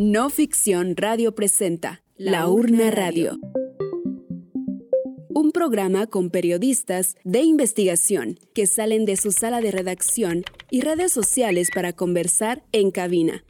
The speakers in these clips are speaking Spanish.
No Ficción Radio presenta La Urna Radio. Un programa con periodistas de investigación que salen de su sala de redacción y redes sociales para conversar en cabina.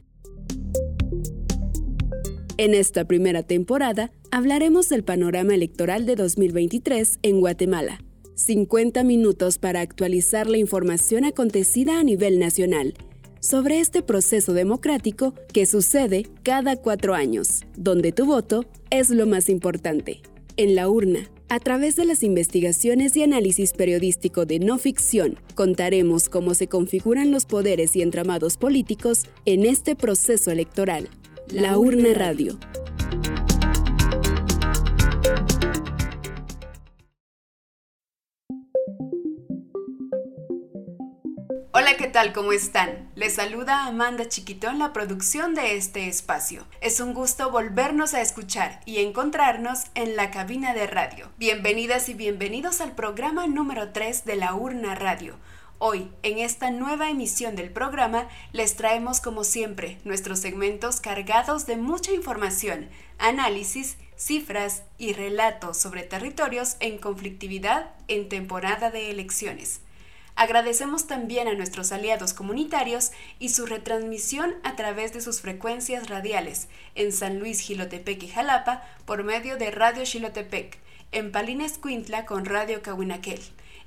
En esta primera temporada hablaremos del panorama electoral de 2023 en Guatemala. 50 minutos para actualizar la información acontecida a nivel nacional sobre este proceso democrático que sucede cada cuatro años, donde tu voto es lo más importante. En la urna, a través de las investigaciones y análisis periodístico de no ficción, contaremos cómo se configuran los poderes y entramados políticos en este proceso electoral. La Urna Radio. Hola, ¿qué tal? ¿Cómo están? Les saluda Amanda Chiquito en la producción de este espacio. Es un gusto volvernos a escuchar y encontrarnos en la cabina de radio. Bienvenidas y bienvenidos al programa número 3 de la Urna Radio. Hoy, en esta nueva emisión del programa, les traemos como siempre nuestros segmentos cargados de mucha información, análisis, cifras y relatos sobre territorios en conflictividad en temporada de elecciones. Agradecemos también a nuestros aliados comunitarios y su retransmisión a través de sus frecuencias radiales en San Luis, Gilotepec y Jalapa por medio de Radio Xilotepec, en Palines Cuintla con Radio Cahuinaquel,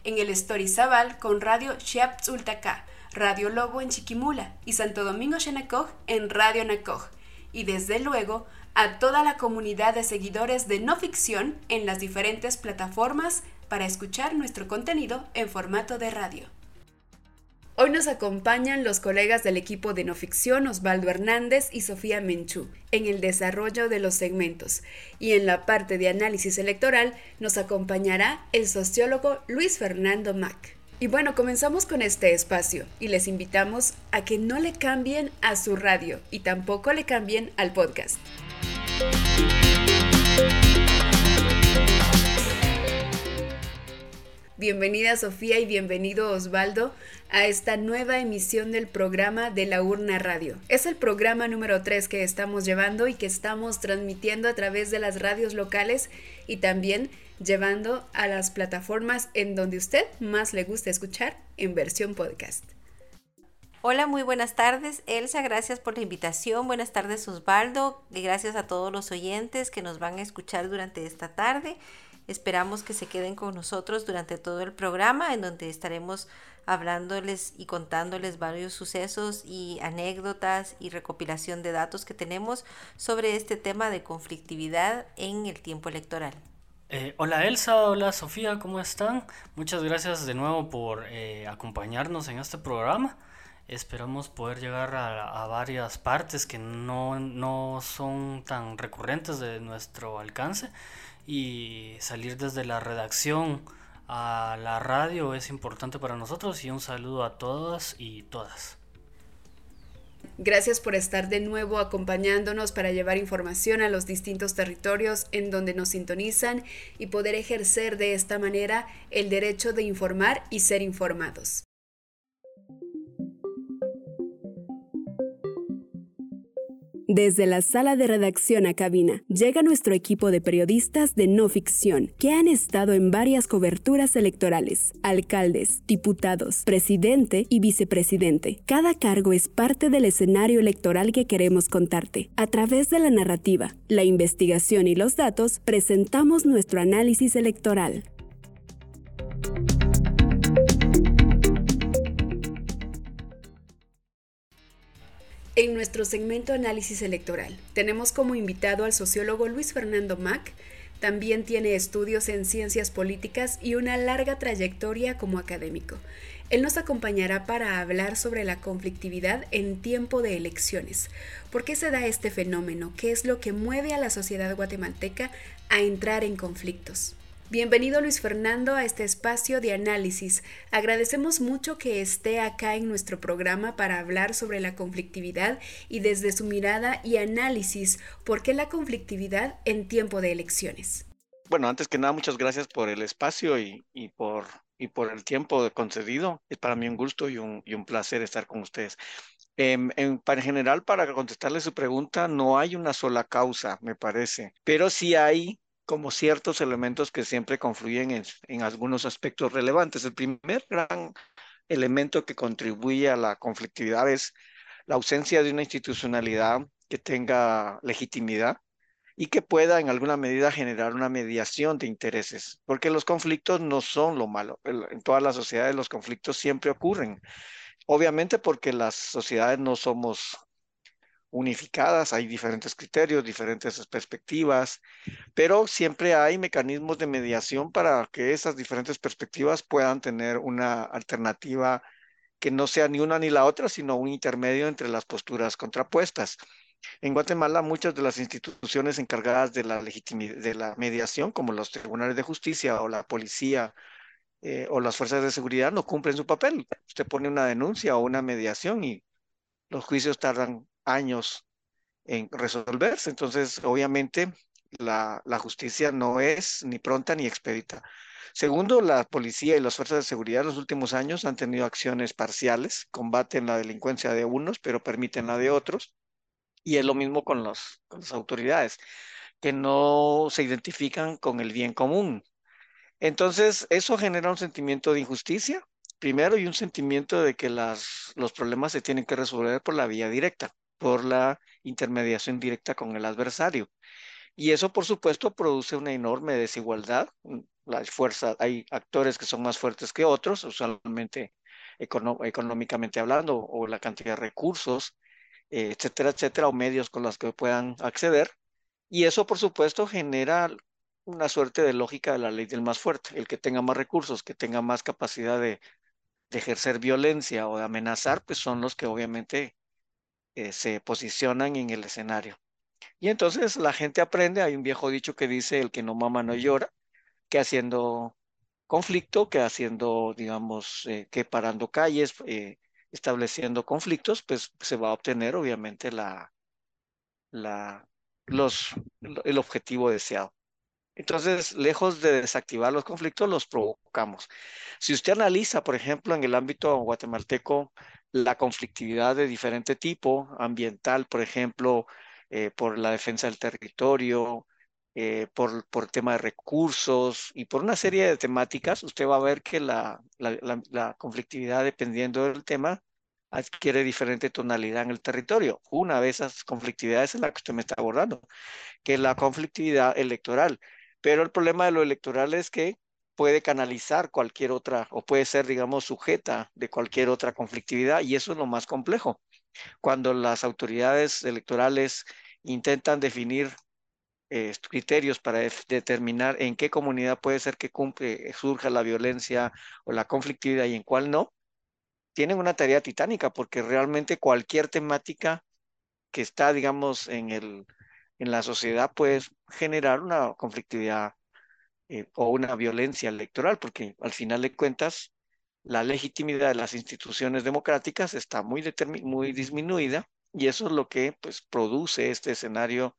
en el Estorizabal con Radio Xiaptzultacá, Radio Lobo en Chiquimula y Santo Domingo Xenacoj en Radio Nacoj, y desde luego a toda la comunidad de seguidores de no ficción en las diferentes plataformas para escuchar nuestro contenido en formato de radio. Hoy nos acompañan los colegas del equipo de no ficción Osvaldo Hernández y Sofía Menchú en el desarrollo de los segmentos y en la parte de análisis electoral nos acompañará el sociólogo Luis Fernando Mac. Y bueno, comenzamos con este espacio y les invitamos a que no le cambien a su radio y tampoco le cambien al podcast. Bienvenida Sofía y bienvenido Osvaldo a esta nueva emisión del programa de la Urna Radio. Es el programa número 3 que estamos llevando y que estamos transmitiendo a través de las radios locales y también llevando a las plataformas en donde usted más le gusta escuchar en versión podcast. Hola, muy buenas tardes, Elsa. Gracias por la invitación. Buenas tardes, Osvaldo. Y gracias a todos los oyentes que nos van a escuchar durante esta tarde. Esperamos que se queden con nosotros durante todo el programa en donde estaremos hablándoles y contándoles varios sucesos y anécdotas y recopilación de datos que tenemos sobre este tema de conflictividad en el tiempo electoral. Eh, hola Elsa, hola Sofía, ¿cómo están? Muchas gracias de nuevo por eh, acompañarnos en este programa. Esperamos poder llegar a, a varias partes que no, no son tan recurrentes de nuestro alcance y salir desde la redacción a la radio es importante para nosotros y un saludo a todas y todas. Gracias por estar de nuevo acompañándonos para llevar información a los distintos territorios en donde nos sintonizan y poder ejercer de esta manera el derecho de informar y ser informados. Desde la sala de redacción a cabina, llega nuestro equipo de periodistas de no ficción, que han estado en varias coberturas electorales, alcaldes, diputados, presidente y vicepresidente. Cada cargo es parte del escenario electoral que queremos contarte. A través de la narrativa, la investigación y los datos, presentamos nuestro análisis electoral. En nuestro segmento Análisis Electoral tenemos como invitado al sociólogo Luis Fernando Mac. También tiene estudios en ciencias políticas y una larga trayectoria como académico. Él nos acompañará para hablar sobre la conflictividad en tiempo de elecciones. ¿Por qué se da este fenómeno? ¿Qué es lo que mueve a la sociedad guatemalteca a entrar en conflictos? Bienvenido Luis Fernando a este espacio de análisis. Agradecemos mucho que esté acá en nuestro programa para hablar sobre la conflictividad y desde su mirada y análisis, ¿por qué la conflictividad en tiempo de elecciones? Bueno, antes que nada, muchas gracias por el espacio y, por, el tiempo concedido. Es para mí un gusto y un, placer estar con ustedes. En, en, en, general, para contestarle su pregunta, no hay una sola causa, me parece, pero sí hay como ciertos elementos que siempre confluyen en, algunos aspectos relevantes. El primer gran elemento que contribuye a la conflictividad es la ausencia de una institucionalidad que tenga legitimidad y que pueda en alguna medida generar una mediación de intereses, porque los conflictos no son lo malo. En todas las sociedades los conflictos siempre ocurren. Obviamente porque las sociedades no somos unificadas, hay diferentes criterios, diferentes perspectivas, pero siempre hay mecanismos de mediación para que esas diferentes perspectivas puedan tener una alternativa que no sea ni una ni la otra, sino un intermedio entre las posturas contrapuestas. En Guatemala, muchas de las instituciones encargadas de la, de la mediación, como los tribunales de justicia o la policía eh, o las fuerzas de seguridad, no cumplen su papel. Usted pone una denuncia o una mediación y los juicios tardan años en resolverse. Entonces, obviamente, la, justicia no es ni pronta ni expedita. Segundo, la policía y las fuerzas de seguridad en los últimos años han tenido acciones parciales, combaten la delincuencia de unos, pero permiten la de otros. Y es lo mismo con, los, con las autoridades, que no se identifican con el bien común. Entonces, eso genera un sentimiento de injusticia, primero, y un sentimiento de que las, los problemas se tienen que resolver por la vía directa, por la intermediación directa con el adversario. Y eso, por supuesto, produce una enorme desigualdad. Las fuerzas, hay actores que son más fuertes que otros, usualmente económicamente hablando, o la cantidad de recursos, etcétera, etcétera, o medios con los que puedan acceder. Y eso, por supuesto, genera una suerte de lógica de la ley del más fuerte. El que tenga más recursos, que tenga más capacidad de, de ejercer violencia o de amenazar, pues son los que obviamente eh, se posicionan en el escenario. Y entonces la gente aprende, hay un viejo dicho que dice, el que no mama no llora, que haciendo conflicto, que haciendo, digamos, eh, que parando calles, eh, estableciendo conflictos, pues se va a obtener obviamente la, la, los, el objetivo deseado. Entonces, lejos de desactivar los conflictos, los provocamos. Si usted analiza, por ejemplo, en el ámbito guatemalteco, la conflictividad de diferente tipo, ambiental, por ejemplo, eh, por la defensa del territorio, eh, por, por tema de recursos y por una serie de temáticas, usted va a ver que la, la, conflictividad, dependiendo del tema, adquiere diferente tonalidad en el territorio. Una de esas conflictividades es la que usted me está abordando, que es la conflictividad electoral. Pero el problema de lo electoral es que puede canalizar cualquier otra o puede ser, digamos, sujeta de cualquier otra conflictividad y eso es lo más complejo. Cuando las autoridades electorales intentan definir eh, criterios para determinar en qué comunidad puede ser que cumple, surja la violencia o la conflictividad y en cuál no, tienen una tarea titánica porque realmente cualquier temática que está, digamos, en, el, en la sociedad puede generar una conflictividad eh, o una violencia electoral, porque al final de cuentas la legitimidad de las instituciones democráticas está muy, muy disminuida y eso es lo que pues, produce este escenario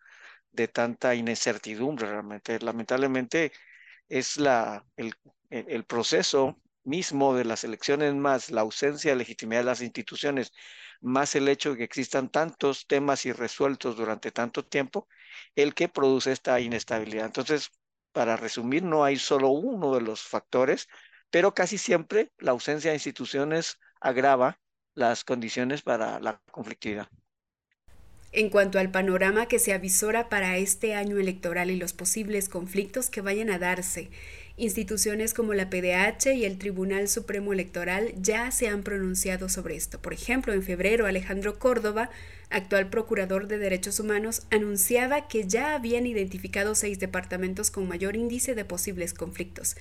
de tanta incertidumbre realmente. Lamentablemente es la, el, el proceso mismo de las elecciones más la ausencia de legitimidad de las instituciones, más el hecho de que existan tantos temas irresueltos durante tanto tiempo, el que produce esta inestabilidad. Entonces, para resumir, no hay solo uno de los factores, pero casi siempre la ausencia de instituciones agrava las condiciones para la conflictividad. En cuanto al panorama que se avisora para este año electoral y los posibles conflictos que vayan a darse, instituciones como la PDH y el Tribunal Supremo Electoral ya se han pronunciado sobre esto. Por ejemplo, en febrero, Alejandro Córdoba, actual procurador de derechos humanos, anunciaba que ya habían identificado seis departamentos con mayor índice de posibles conflictos,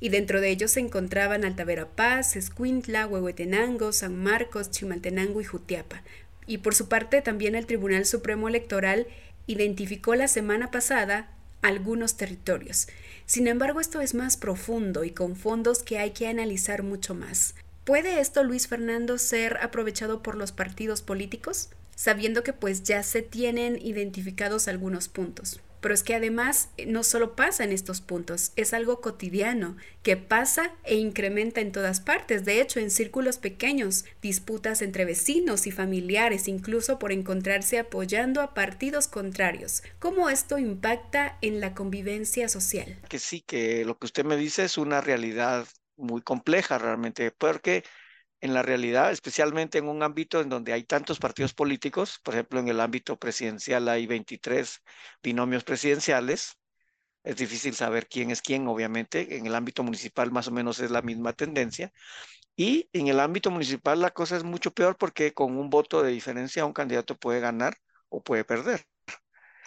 y dentro de ellos se encontraban Altavera Paz, Escuintla, Huehuetenango, San Marcos, Chimaltenango y Jutiapa, y por su parte, también el Tribunal Supremo Electoral identificó la semana pasada algunos territorios. Sin embargo, esto es más profundo y con fondos que hay que analizar mucho más. ¿Puede esto, Luis Fernando, ser aprovechado por los partidos políticos? Sabiendo que pues ya se tienen identificados algunos puntos. Pero es que además eh, no solo pasa en estos puntos, es algo cotidiano que pasa e incrementa en todas partes. De hecho, en círculos pequeños, disputas entre vecinos y familiares, incluso por encontrarse apoyando a partidos contrarios. ¿Cómo esto impacta en la convivencia social? Que sí, que lo que usted me dice es una realidad muy compleja realmente, porque en la realidad, especialmente en un ámbito en donde hay tantos partidos políticos, por ejemplo, en el ámbito presidencial hay 23 binomios presidenciales, es difícil saber quién es quién, obviamente, en el ámbito municipal más o menos es la misma tendencia, y en el ámbito municipal la cosa es mucho peor porque con un voto de diferencia un candidato puede ganar o puede perder.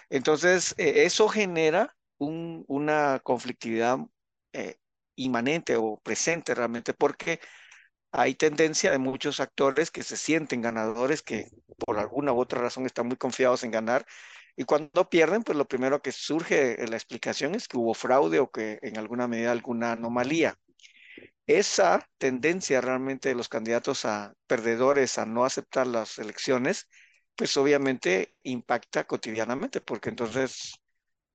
Entonces, eh, eso genera una conflictividad eh, inmanente o presente realmente porque hay tendencia de muchos actores que se sienten ganadores, que por alguna u otra razón están muy confiados en ganar, y cuando pierden, pues lo primero que surge en la explicación es que hubo fraude o que en alguna medida alguna anomalía. Esa tendencia realmente de los candidatos a perdedores a no aceptar las elecciones, pues obviamente impacta cotidianamente, porque entonces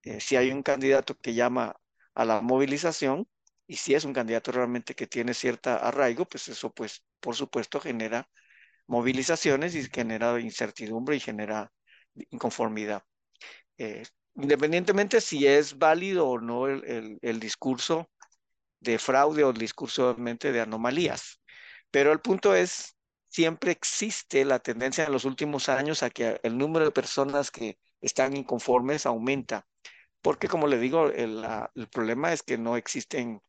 eh, si hay un candidato que llama a la movilización, y si es un candidato realmente que tiene cierta arraigo, pues eso, pues, por supuesto, genera movilizaciones y genera incertidumbre y genera inconformidad. Eh, independientemente si es válido o no el, el, discurso de fraude o el discurso obviamente de anomalías. Pero el punto es, siempre existe la tendencia en los últimos años a que el número de personas que están inconformes aumenta. Porque como le digo, el, el problema es que no existen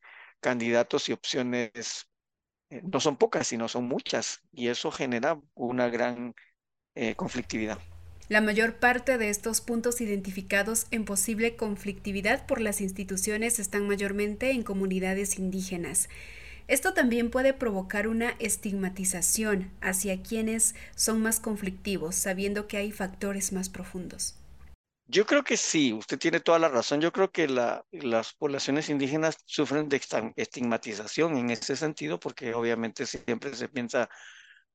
candidatos y opciones eh, no son pocas, sino son muchas, y eso genera una gran eh, conflictividad. La mayor parte de estos puntos identificados en posible conflictividad por las instituciones están mayormente en comunidades indígenas. Esto también puede provocar una estigmatización hacia quienes son más conflictivos, sabiendo que hay factores más profundos. Yo creo que sí, usted tiene toda la razón. Yo creo que las poblaciones indígenas sufren de estigmatización en ese sentido, porque obviamente siempre se piensa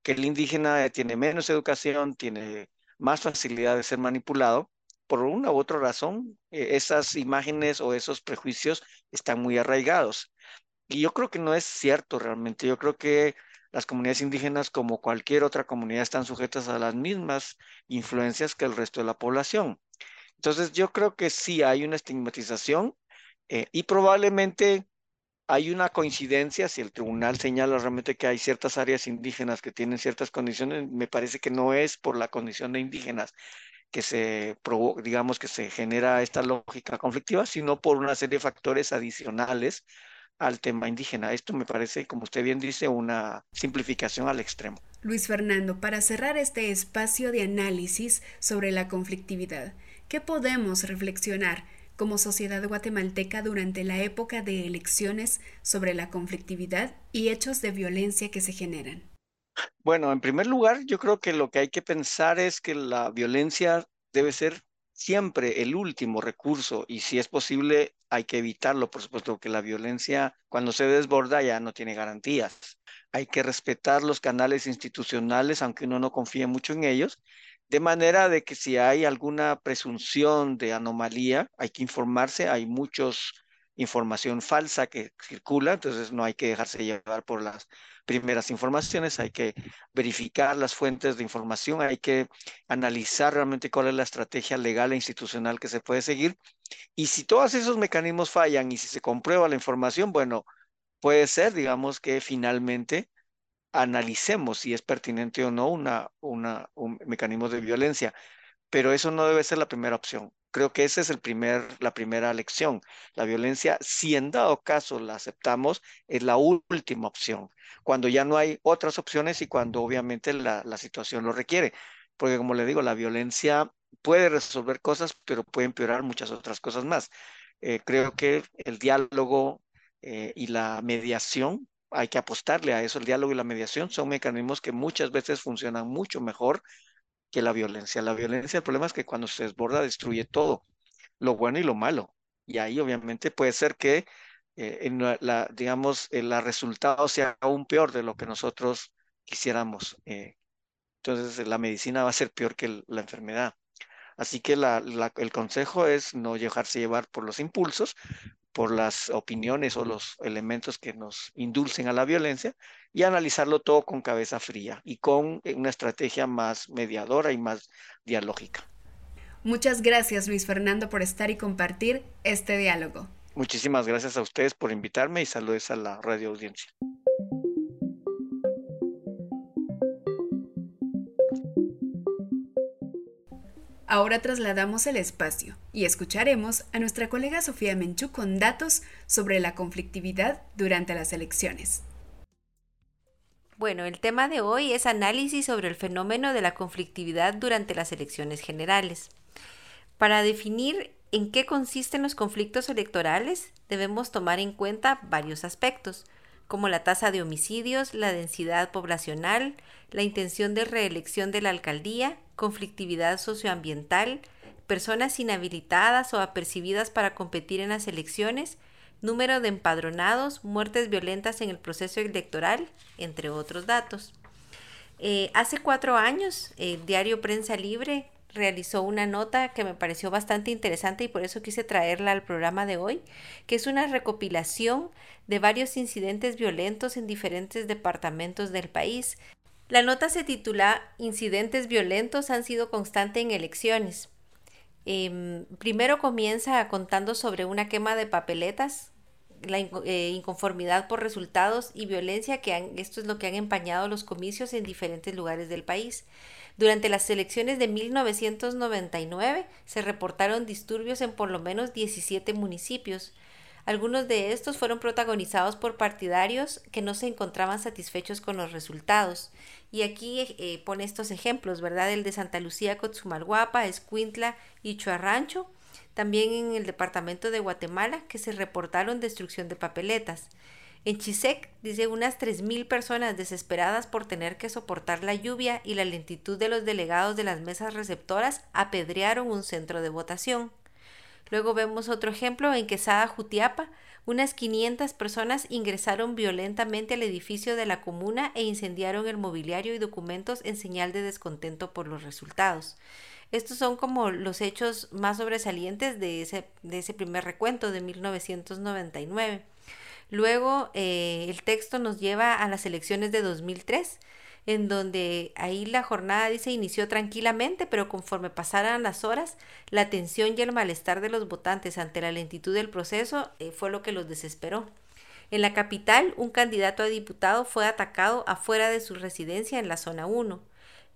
que el indígena tiene menos educación, tiene más facilidad de ser manipulado. Por una u otra razón, eh, esas imágenes o esos prejuicios están muy arraigados. Y yo creo que no es cierto realmente. Yo creo que las comunidades indígenas, como cualquier otra comunidad, están sujetas a las mismas influencias que el resto de la población. Entonces yo creo que sí hay una estigmatización eh, y probablemente hay una coincidencia, si el tribunal señala realmente que hay ciertas áreas indígenas que tienen ciertas condiciones, me parece que no es por la condición de indígenas que se, digamos, que se genera esta lógica conflictiva, sino por una serie de factores adicionales al tema indígena. Esto me parece, como usted bien dice, una simplificación al extremo. Luis Fernando, para cerrar este espacio de análisis sobre la conflictividad, ¿Qué podemos reflexionar como sociedad guatemalteca durante la época de elecciones sobre la conflictividad y hechos de violencia que se generan? Bueno, en primer lugar, yo creo que lo que hay que pensar es que la violencia debe ser siempre el último recurso y si es posible hay que evitarlo, por supuesto que la violencia cuando se desborda ya no tiene garantías. Hay que respetar los canales institucionales, aunque uno no confíe mucho en ellos, de manera de que si hay alguna presunción de anomalía, hay que informarse, hay muchos información falsa que circula, entonces no hay que dejarse llevar por las primeras informaciones, hay que verificar las fuentes de información, hay que analizar realmente cuál es la estrategia legal e institucional que se puede seguir. Y si todos esos mecanismos fallan y si se comprueba la información, bueno, puede ser, digamos, que finalmente analicemos si es pertinente o no una, un mecanismo de violencia, pero eso no debe ser la primera opción. Creo que esa es el primer, la primera lección. La violencia, si en dado caso la aceptamos, es la última opción, cuando ya no hay otras opciones y cuando obviamente la, la situación lo requiere. Porque como le digo, la violencia puede resolver cosas, pero puede empeorar muchas otras cosas más. Eh, creo que el diálogo eh, y la mediación hay que apostarle a eso. El diálogo y la mediación son mecanismos que muchas veces funcionan mucho mejor que la violencia. La violencia, el problema es que cuando se desborda destruye todo, lo bueno y lo malo. Y ahí obviamente puede ser que eh, en la, digamos, el resultado sea aún peor de lo que nosotros quisiéramos. Eh. entonces la medicina va a ser peor que la enfermedad. Así que el consejo es no dejarse llevar por los impulsos, por las opiniones o los elementos que nos indulcen a la violencia y analizarlo todo con cabeza fría y con una estrategia más mediadora y más dialógica. Muchas gracias Luis Fernando por estar y compartir este diálogo. Muchísimas gracias a ustedes por invitarme y saludos a la radio audiencia. Ahora trasladamos el espacio y escucharemos a nuestra colega Sofía Menchú con datos sobre la conflictividad durante las elecciones. Bueno, el tema de hoy es análisis sobre el fenómeno de la conflictividad durante las elecciones generales. Para definir en qué consisten los conflictos electorales, debemos tomar en cuenta varios aspectos, como la tasa de homicidios, la densidad poblacional, la intención de reelección de la alcaldía, conflictividad socioambiental, personas inhabilitadas o apercibidas para competir en las elecciones, número de empadronados, muertes violentas en el proceso electoral, entre otros datos. Eh, hace cuatro años, el diario Prensa Libre realizó una nota que me pareció bastante interesante y por eso quise traerla al programa de hoy, que es una recopilación de varios incidentes violentos en diferentes departamentos del país, la nota se titula Incidentes violentos han sido constantes en elecciones. Em, primero comienza contando sobre una quema de papeletas, la eh, inconformidad por resultados y violencia que han, esto es lo que han empañado los comicios en diferentes lugares del país. Durante las elecciones de 1999 se reportaron disturbios en por lo menos 17 municipios. Algunos de estos fueron protagonizados por partidarios que no se encontraban satisfechos con los resultados. Y aquí eh, pone estos ejemplos, ¿verdad? El de Santa Lucía, Cotzumalguapa, Escuintla y Chuarrancho. También en el departamento de Guatemala, que se reportaron destrucción de papeletas. En Chisec, dice, unas 3.000 personas desesperadas por tener que soportar la lluvia y la lentitud de los delegados de las mesas receptoras apedrearon un centro de votación. Luego vemos otro ejemplo en Quesada, Jutiapa. Unas 500 personas ingresaron violentamente al edificio de la comuna e incendiaron el mobiliario y documentos en señal de descontento por los resultados. Estos son como los hechos más sobresalientes de ese, de ese primer recuento de 1999. Luego eh, el texto nos lleva a las elecciones de 2003 en donde ahí la jornada dice inició tranquilamente, pero conforme pasaran las horas, la tensión y el malestar de los votantes ante la lentitud del proceso eh, fue lo que los desesperó. En la capital, un candidato a diputado fue atacado afuera de su residencia en la zona 1.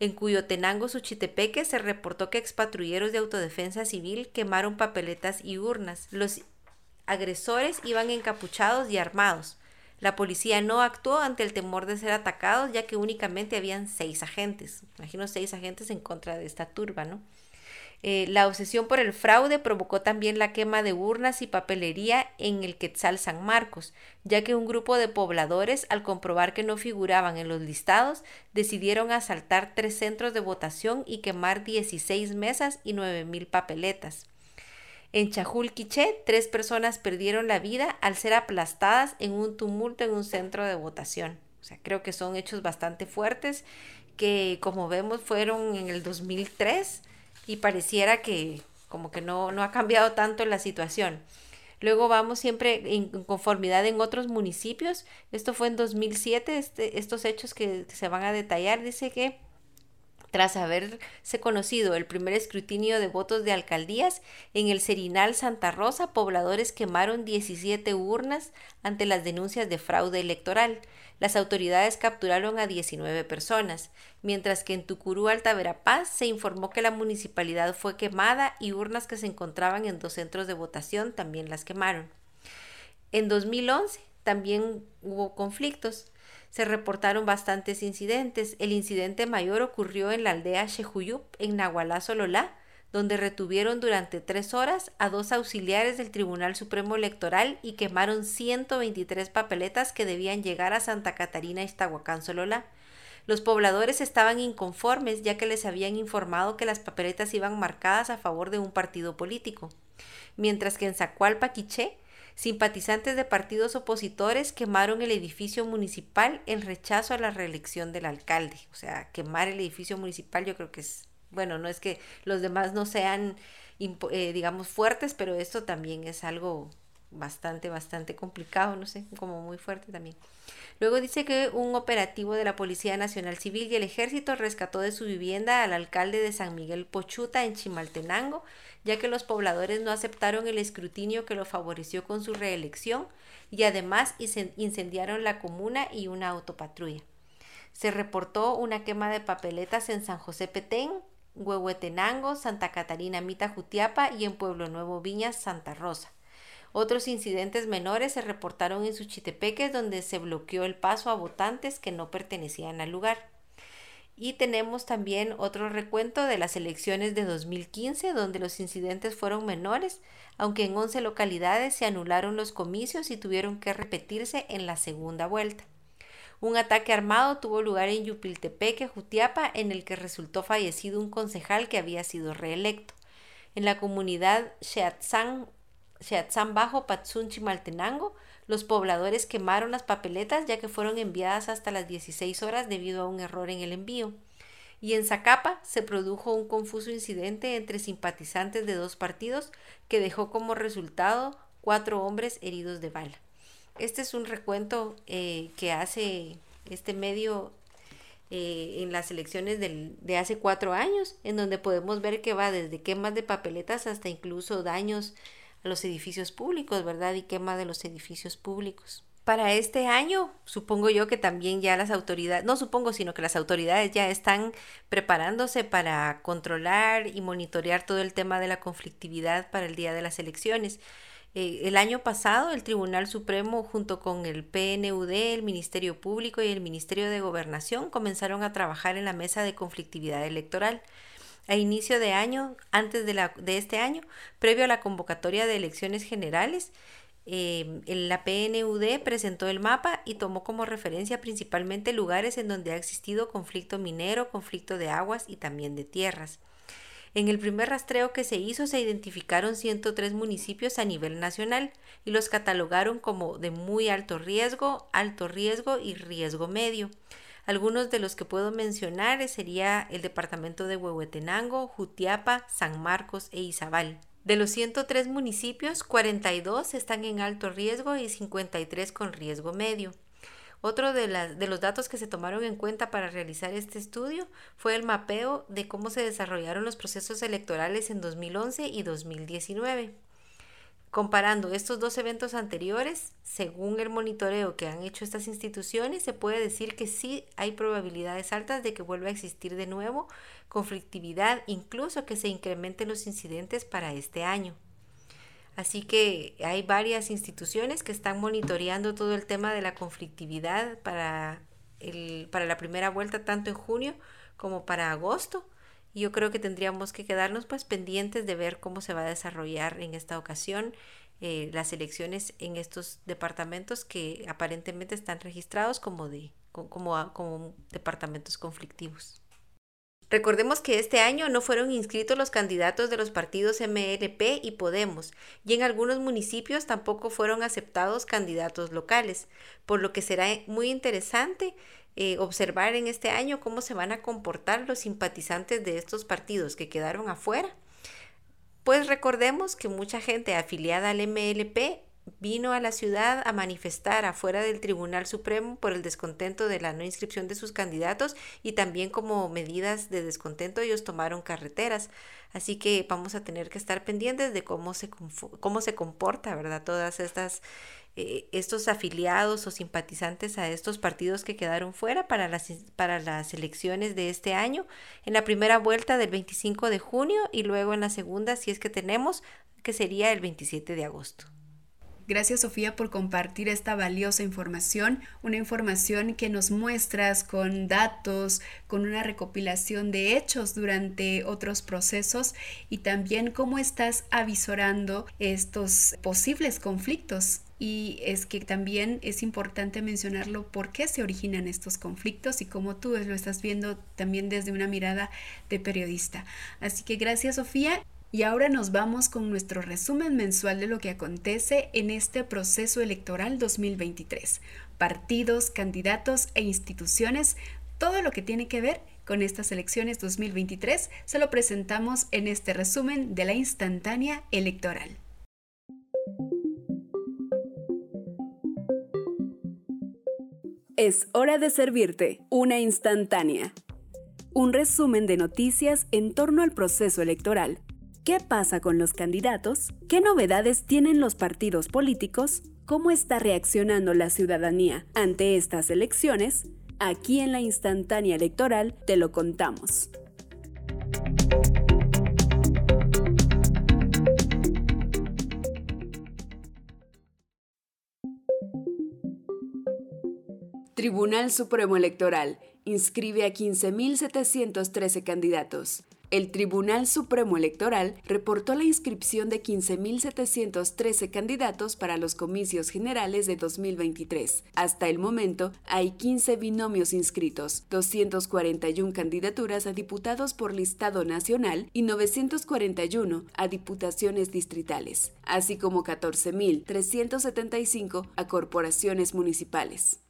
En Cuyotenango, Suchitepeque, se reportó que expatrulleros de autodefensa civil quemaron papeletas y urnas. Los agresores iban encapuchados y armados. La policía no actuó ante el temor de ser atacados, ya que únicamente habían seis agentes. Imagino seis agentes en contra de esta turba, ¿no? Eh, la obsesión por el fraude provocó también la quema de urnas y papelería en el Quetzal San Marcos, ya que un grupo de pobladores, al comprobar que no figuraban en los listados, decidieron asaltar tres centros de votación y quemar 16 mesas y 9.000 papeletas. En Chajulquiché, tres personas perdieron la vida al ser aplastadas en un tumulto en un centro de votación. O sea, creo que son hechos bastante fuertes que, como vemos, fueron en el 2003 y pareciera que como que no, no ha cambiado tanto la situación. Luego vamos siempre en conformidad en otros municipios. Esto fue en 2007, este, estos hechos que se van a detallar. Dice que tras haberse conocido el primer escrutinio de votos de alcaldías, en el Serinal Santa Rosa, pobladores quemaron 17 urnas ante las denuncias de fraude electoral. Las autoridades capturaron a 19 personas, mientras que en Tucurú, Alta Verapaz, se informó que la municipalidad fue quemada y urnas que se encontraban en dos centros de votación también las quemaron. En 2011 también hubo conflictos se reportaron bastantes incidentes. El incidente mayor ocurrió en la aldea Shehuyup, en Nahualá, Sololá, donde retuvieron durante tres horas a dos auxiliares del Tribunal Supremo Electoral y quemaron 123 papeletas que debían llegar a Santa Catarina, Iztahuacán, Sololá. Los pobladores estaban inconformes ya que les habían informado que las papeletas iban marcadas a favor de un partido político. Mientras que en Zacualpa, Simpatizantes de partidos opositores quemaron el edificio municipal en rechazo a la reelección del alcalde. O sea, quemar el edificio municipal yo creo que es bueno, no es que los demás no sean, eh, digamos, fuertes, pero esto también es algo bastante, bastante complicado, no sé, como muy fuerte también. Luego dice que un operativo de la Policía Nacional Civil y el Ejército rescató de su vivienda al alcalde de San Miguel Pochuta en Chimaltenango, ya que los pobladores no aceptaron el escrutinio que lo favoreció con su reelección y además incendiaron la comuna y una autopatrulla. Se reportó una quema de papeletas en San José Petén, Huehuetenango, Santa Catarina Mita Jutiapa y en Pueblo Nuevo Viñas, Santa Rosa. Otros incidentes menores se reportaron en Suchitepeques, donde se bloqueó el paso a votantes que no pertenecían al lugar. Y tenemos también otro recuento de las elecciones de 2015, donde los incidentes fueron menores, aunque en 11 localidades se anularon los comicios y tuvieron que repetirse en la segunda vuelta. Un ataque armado tuvo lugar en Yupiltepeque, Jutiapa, en el que resultó fallecido un concejal que había sido reelecto. En la comunidad Sheatzán Sheatzán Bajo, Patsunchi, Maltenango, los pobladores quemaron las papeletas ya que fueron enviadas hasta las 16 horas debido a un error en el envío. Y en Zacapa se produjo un confuso incidente entre simpatizantes de dos partidos que dejó como resultado cuatro hombres heridos de bala. Este es un recuento eh, que hace este medio eh, en las elecciones de hace cuatro años, en donde podemos ver que va desde quemas de papeletas hasta incluso daños los edificios públicos, ¿verdad? Y quema de los edificios públicos. Para este año, supongo yo que también ya las autoridades, no supongo, sino que las autoridades ya están preparándose para controlar y monitorear todo el tema de la conflictividad para el día de las elecciones. Eh, el año pasado, el Tribunal Supremo, junto con el PNUD, el Ministerio Público y el Ministerio de Gobernación, comenzaron a trabajar en la mesa de conflictividad electoral a inicio de año, antes de, la, de este año, previo a la convocatoria de elecciones generales, eh, la PNUD presentó el mapa y tomó como referencia principalmente lugares en donde ha existido conflicto minero, conflicto de aguas y también de tierras. En el primer rastreo que se hizo se identificaron 103 municipios a nivel nacional y los catalogaron como de muy alto riesgo, alto riesgo y riesgo medio. Algunos de los que puedo mencionar sería el departamento de Huehuetenango, Jutiapa, San Marcos e Izabal. De los 103 municipios, 42 están en alto riesgo y 53 con riesgo medio. Otro de, de, los datos que se tomaron en cuenta para realizar este estudio fue el mapeo de cómo se desarrollaron los procesos electorales en 2011 y 2019. Comparando estos dos eventos anteriores, según el monitoreo que han hecho estas instituciones, se puede decir que sí hay probabilidades altas de que vuelva a existir de nuevo conflictividad, incluso que se incrementen los incidentes para este año. Así que hay varias instituciones que están monitoreando todo el tema de la conflictividad para, el, para la primera vuelta, tanto en junio como para agosto y yo creo que tendríamos que quedarnos pues pendientes de ver cómo se va a desarrollar en esta ocasión eh, las elecciones en estos departamentos que aparentemente están registrados como, de, como, como departamentos conflictivos. Recordemos que este año no fueron inscritos los candidatos de los partidos MLP y Podemos, y en algunos municipios tampoco fueron aceptados candidatos locales, por lo que será muy interesante eh, observar en este año cómo se van a comportar los simpatizantes de estos partidos que quedaron afuera. Pues recordemos que mucha gente afiliada al MLP vino a la ciudad a manifestar afuera del Tribunal Supremo por el descontento de la no inscripción de sus candidatos y también como medidas de descontento ellos tomaron carreteras. Así que vamos a tener que estar pendientes de cómo se, cómo se comporta, ¿verdad? Todas estas eh, estos afiliados o simpatizantes a estos partidos que quedaron fuera para las, para las elecciones de este año, en la primera vuelta del 25 de junio y luego en la segunda, si es que tenemos, que sería el 27 de agosto. Gracias Sofía por compartir esta valiosa información, una información que nos muestras con datos, con una recopilación de hechos durante otros procesos y también cómo estás avisorando estos posibles conflictos. Y es que también es importante mencionarlo por qué se originan estos conflictos y cómo tú lo estás viendo también desde una mirada de periodista. Así que gracias Sofía y ahora nos vamos con nuestro resumen mensual de lo que acontece en este proceso electoral 2023. Partidos, candidatos e instituciones, todo lo que tiene que ver con estas elecciones 2023 se lo presentamos en este resumen de la instantánea electoral. Es hora de servirte una instantánea. Un resumen de noticias en torno al proceso electoral. ¿Qué pasa con los candidatos? ¿Qué novedades tienen los partidos políticos? ¿Cómo está reaccionando la ciudadanía ante estas elecciones? Aquí en la instantánea electoral te lo contamos. Tribunal Supremo Electoral inscribe a 15.713 candidatos. El Tribunal Supremo Electoral reportó la inscripción de 15.713 candidatos para los comicios generales de 2023. Hasta el momento, hay 15 binomios inscritos, 241 candidaturas a diputados por listado nacional y 941 a diputaciones distritales, así como 14.375 a corporaciones municipales.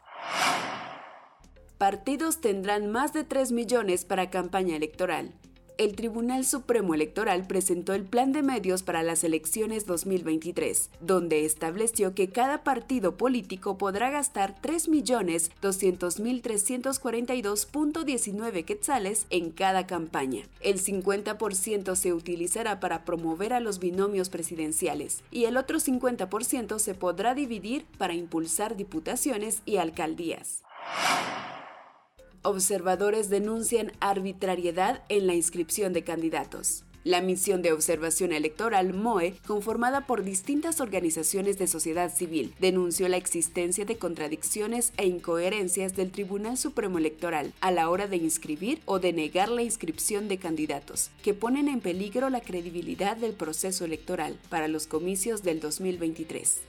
Partidos tendrán más de 3 millones para campaña electoral. El Tribunal Supremo Electoral presentó el Plan de Medios para las elecciones 2023, donde estableció que cada partido político podrá gastar 3.200.342.19 quetzales en cada campaña. El 50% se utilizará para promover a los binomios presidenciales y el otro 50% se podrá dividir para impulsar diputaciones y alcaldías. Observadores denuncian arbitrariedad en la inscripción de candidatos. La misión de observación electoral MOE, conformada por distintas organizaciones de sociedad civil, denunció la existencia de contradicciones e incoherencias del Tribunal Supremo Electoral a la hora de inscribir o denegar la inscripción de candidatos, que ponen en peligro la credibilidad del proceso electoral para los comicios del 2023.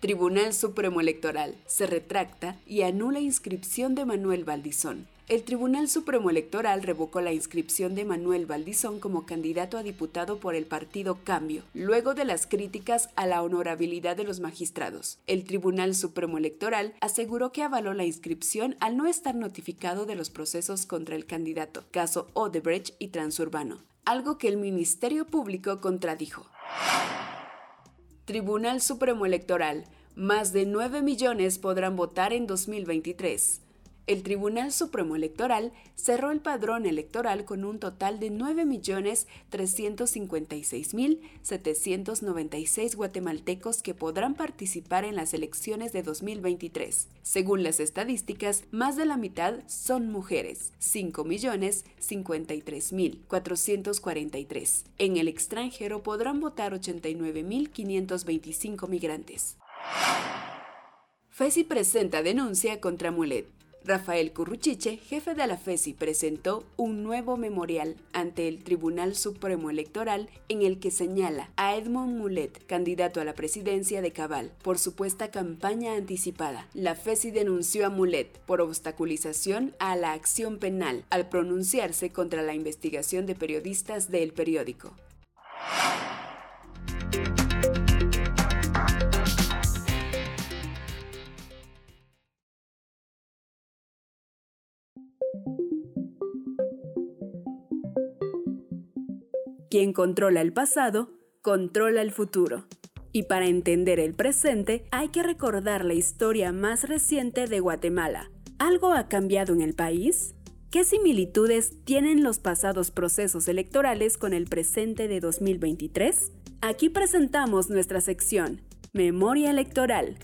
Tribunal Supremo Electoral se retracta y anula inscripción de Manuel Valdizón. El Tribunal Supremo Electoral revocó la inscripción de Manuel Valdizón como candidato a diputado por el partido Cambio, luego de las críticas a la honorabilidad de los magistrados. El Tribunal Supremo Electoral aseguró que avaló la inscripción al no estar notificado de los procesos contra el candidato, caso Odebrecht y Transurbano, algo que el Ministerio Público contradijo. Tribunal Supremo Electoral. Más de 9 millones podrán votar en 2023. El Tribunal Supremo Electoral cerró el padrón electoral con un total de 9.356.796 guatemaltecos que podrán participar en las elecciones de 2023. Según las estadísticas, más de la mitad son mujeres, 5.053.443. En el extranjero podrán votar 89.525 migrantes. FESI presenta denuncia contra Mulet. Rafael Curruchiche, jefe de la FESI, presentó un nuevo memorial ante el Tribunal Supremo Electoral en el que señala a Edmond Mulet, candidato a la presidencia de Cabal, por supuesta campaña anticipada. La FESI denunció a Mulet por obstaculización a la acción penal al pronunciarse contra la investigación de periodistas del periódico. Quien controla el pasado, controla el futuro. Y para entender el presente hay que recordar la historia más reciente de Guatemala. ¿Algo ha cambiado en el país? ¿Qué similitudes tienen los pasados procesos electorales con el presente de 2023? Aquí presentamos nuestra sección, Memoria Electoral,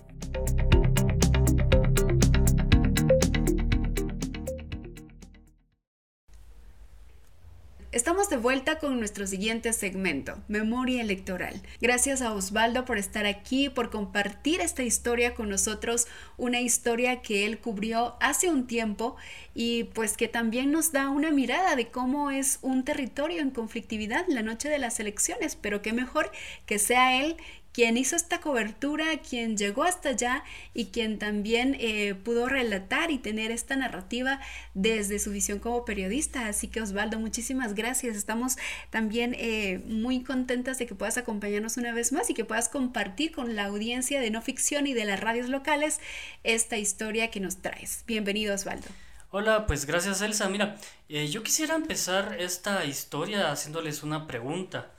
vuelta con nuestro siguiente segmento, Memoria Electoral. Gracias a Osvaldo por estar aquí, por compartir esta historia con nosotros, una historia que él cubrió hace un tiempo y pues que también nos da una mirada de cómo es un territorio en conflictividad la noche de las elecciones, pero qué mejor que sea él quien hizo esta cobertura, quien llegó hasta allá y quien también eh, pudo relatar y tener esta narrativa desde su visión como periodista. Así que Osvaldo, muchísimas gracias. Estamos también eh, muy contentas de que puedas acompañarnos una vez más y que puedas compartir con la audiencia de no ficción y de las radios locales esta historia que nos traes. Bienvenido Osvaldo. Hola, pues gracias Elsa. Mira, eh, yo quisiera empezar esta historia haciéndoles una pregunta.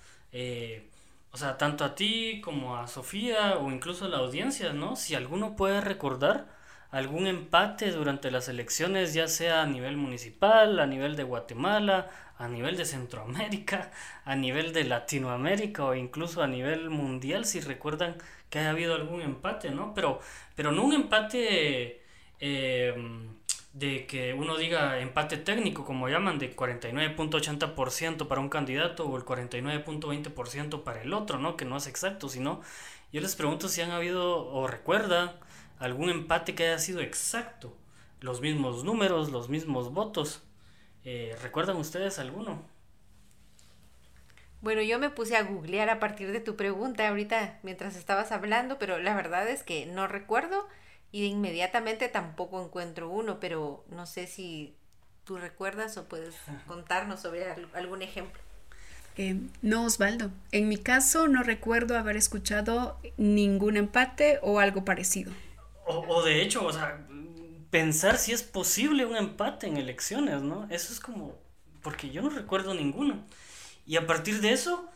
O sea, tanto a ti como a Sofía o incluso a la audiencia, ¿no? Si alguno puede recordar algún empate durante las elecciones, ya sea a nivel municipal, a nivel de Guatemala, a nivel de Centroamérica, a nivel de Latinoamérica o incluso a nivel mundial, si recuerdan que haya habido algún empate, ¿no? Pero, pero no un empate eh, de que uno diga empate técnico, como llaman, de 49.80% para un candidato o el 49.20% para el otro, ¿no? Que no es exacto, sino yo les pregunto si han habido o recuerdan algún empate que haya sido exacto, los mismos números, los mismos votos. Eh, ¿Recuerdan ustedes alguno? Bueno, yo me puse a googlear a partir de tu pregunta ahorita mientras estabas hablando, pero la verdad es que no recuerdo y de inmediatamente tampoco encuentro uno, pero no sé si tú recuerdas o puedes contarnos sobre algún ejemplo. Eh, no, Osvaldo. En mi caso no recuerdo haber escuchado ningún empate o algo parecido. O, de hecho, o sea, pensar si es posible un empate en elecciones, ¿no? Eso es como, porque yo no recuerdo ninguno. Y a partir de eso,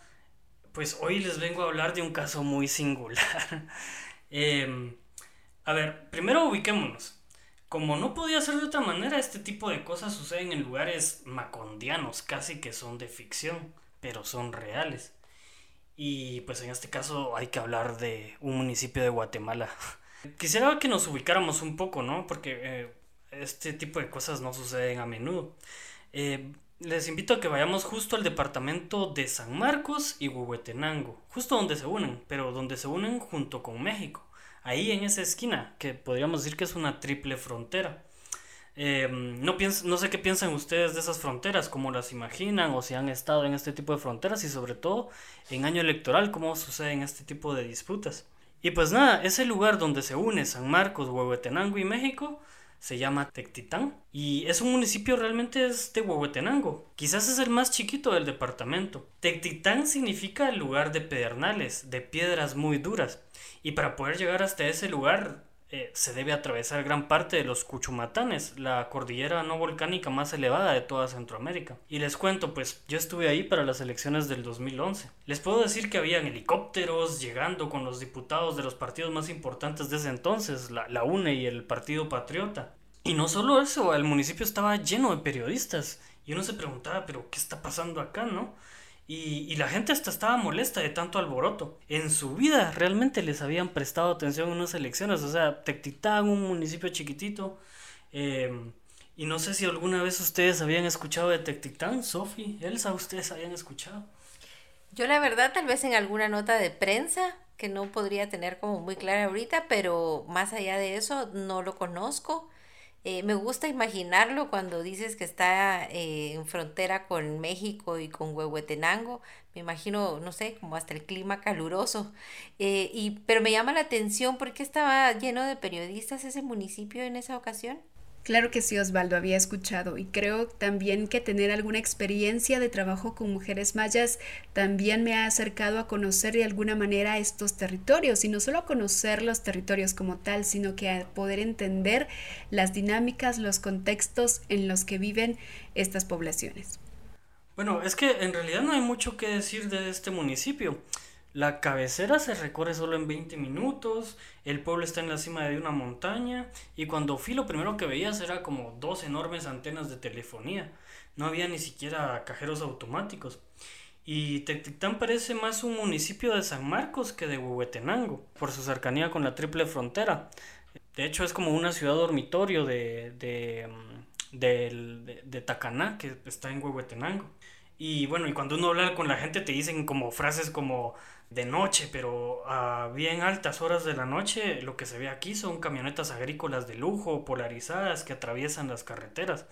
pues hoy les vengo a hablar de un caso muy singular. eh, a ver, primero ubiquémonos. Como no podía ser de otra manera, este tipo de cosas suceden en lugares macondianos, casi que son de ficción, pero son reales. Y pues en este caso hay que hablar de un municipio de Guatemala. Quisiera que nos ubicáramos un poco, ¿no? Porque eh, este tipo de cosas no suceden a menudo. Eh, les invito a que vayamos justo al departamento de San Marcos y Huehuetenango, justo donde se unen, pero donde se unen junto con México ahí en esa esquina, que podríamos decir que es una triple frontera. Em, no, no sé qué piensan ustedes de esas fronteras, cómo las imaginan o si han estado en este tipo de fronteras y sobre todo en año electoral, cómo suceden este tipo de disputas. Y pues nada, ese lugar donde se une San Marcos, Huehuetenango y México se llama Tectitán y es un municipio realmente de Huehuetenango. Quizás es el más chiquito del departamento. Tectitán significa el lugar de pedernales, de piedras muy duras. Y para poder llegar hasta ese lugar eh, se debe atravesar gran parte de los Cuchumatanes, la cordillera no volcánica más elevada de toda Centroamérica. Y les cuento, pues yo estuve ahí para las elecciones del 2011. Les puedo decir que habían helicópteros llegando con los diputados de los partidos más importantes de ese entonces, la, la UNE y el Partido Patriota. Y no solo eso, el municipio estaba lleno de periodistas. Y uno se preguntaba, pero ¿qué está pasando acá, no? Y, la gente hasta estaba molesta de tanto alboroto. En su vida realmente les habían prestado atención en unas elecciones. O sea, Tectitán, un municipio chiquitito. Em, y no sé si alguna vez ustedes habían escuchado de Tectitán, Sofi, Elsa, ustedes habían escuchado. Yo la verdad tal vez en alguna nota de prensa que no podría tener como muy clara ahorita, pero más allá de eso no lo conozco. Eh, me gusta imaginarlo cuando dices que está eh, en frontera con México y con Huehuetenango. Me imagino, no sé, como hasta el clima caluroso. Eh, y, pero me llama la atención porque estaba lleno de periodistas ese municipio en esa ocasión. Claro que sí, Osvaldo, había escuchado y creo también que tener alguna experiencia de trabajo con mujeres mayas también me ha acercado a conocer de alguna manera estos territorios y no solo a conocer los territorios como tal, sino que a poder entender las dinámicas, los contextos en los que viven estas poblaciones. Bueno, es que en realidad no hay mucho que decir de este municipio. La cabecera se recorre solo en 20 minutos, el pueblo está en la cima de una montaña y cuando fui lo primero que veías era como dos enormes antenas de telefonía. No había ni siquiera cajeros automáticos. Y Tectitán parece más un municipio de San Marcos que de Huehuetenango, por su cercanía con la triple frontera. De hecho es como una ciudad dormitorio de, de, mm, de, de Tacaná, que está en Huehuetenango. Y bueno, y cuando uno habla con la gente te dicen como frases como de noche, pero a bien altas horas de la noche lo que se ve aquí son camionetas agrícolas de lujo, polarizadas, que atraviesan las carreteras.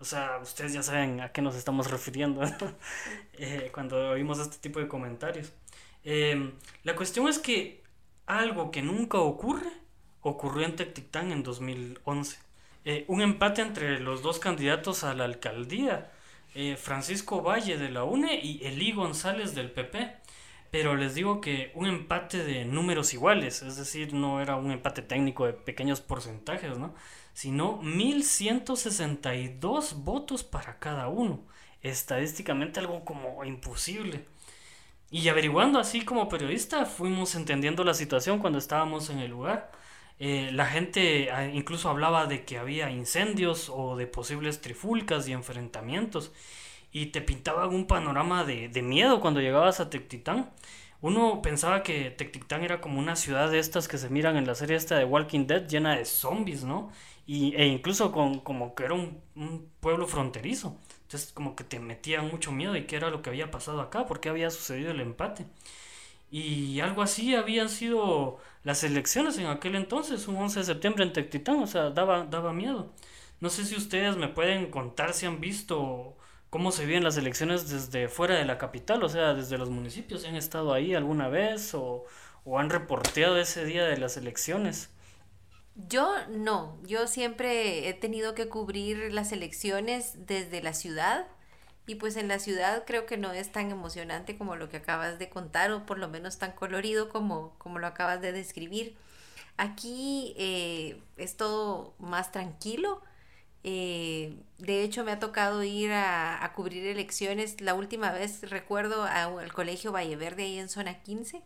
O sea, ustedes ya saben a qué nos estamos refiriendo eh, cuando oímos este tipo de comentarios. Em, la cuestión es que algo que nunca ocurre ocurrió en Tectitán en 2011. Eh, un empate entre los dos candidatos a la alcaldía, eh, Francisco Valle de la UNE y Elí González del PP pero les digo que un empate de números iguales, es decir, no era un empate técnico de pequeños porcentajes, ¿no? sino 1162 votos para cada uno. Estadísticamente algo como imposible. Y averiguando así como periodista, fuimos entendiendo la situación cuando estábamos en el lugar. Eh, la gente ah, incluso hablaba de que había incendios o de posibles trifulcas y enfrentamientos. Y te pintaban un panorama de, de miedo cuando llegabas a Tectitán. Uno pensaba que Tectitán era como una ciudad de estas que se miran en la serie esta de Walking Dead llena de zombies, ¿no? Y, e incluso con, como que era un, un pueblo fronterizo. Entonces como que te metía mucho miedo y qué era lo que había pasado acá, por qué había sucedido el empate. Y algo así habían sido las elecciones en aquel entonces, un 11 de septiembre en Tectitán, o sea, daba, daba miedo. No sé si ustedes me pueden contar si han visto cómo se viven las elecciones desde fuera de la capital, o sea, desde los municipios, si han estado ahí alguna vez o, o han reporteado ese día de las elecciones. Yo no, yo siempre he tenido que cubrir las elecciones desde la ciudad y pues en la ciudad creo que no es tan emocionante como lo que acabas de contar o por lo menos tan colorido como, como lo acabas de describir. Aquí eh, es todo más tranquilo. Eh, de hecho, me ha tocado ir a, a, cubrir elecciones. La última vez recuerdo al colegio Valleverde ahí en zona 15,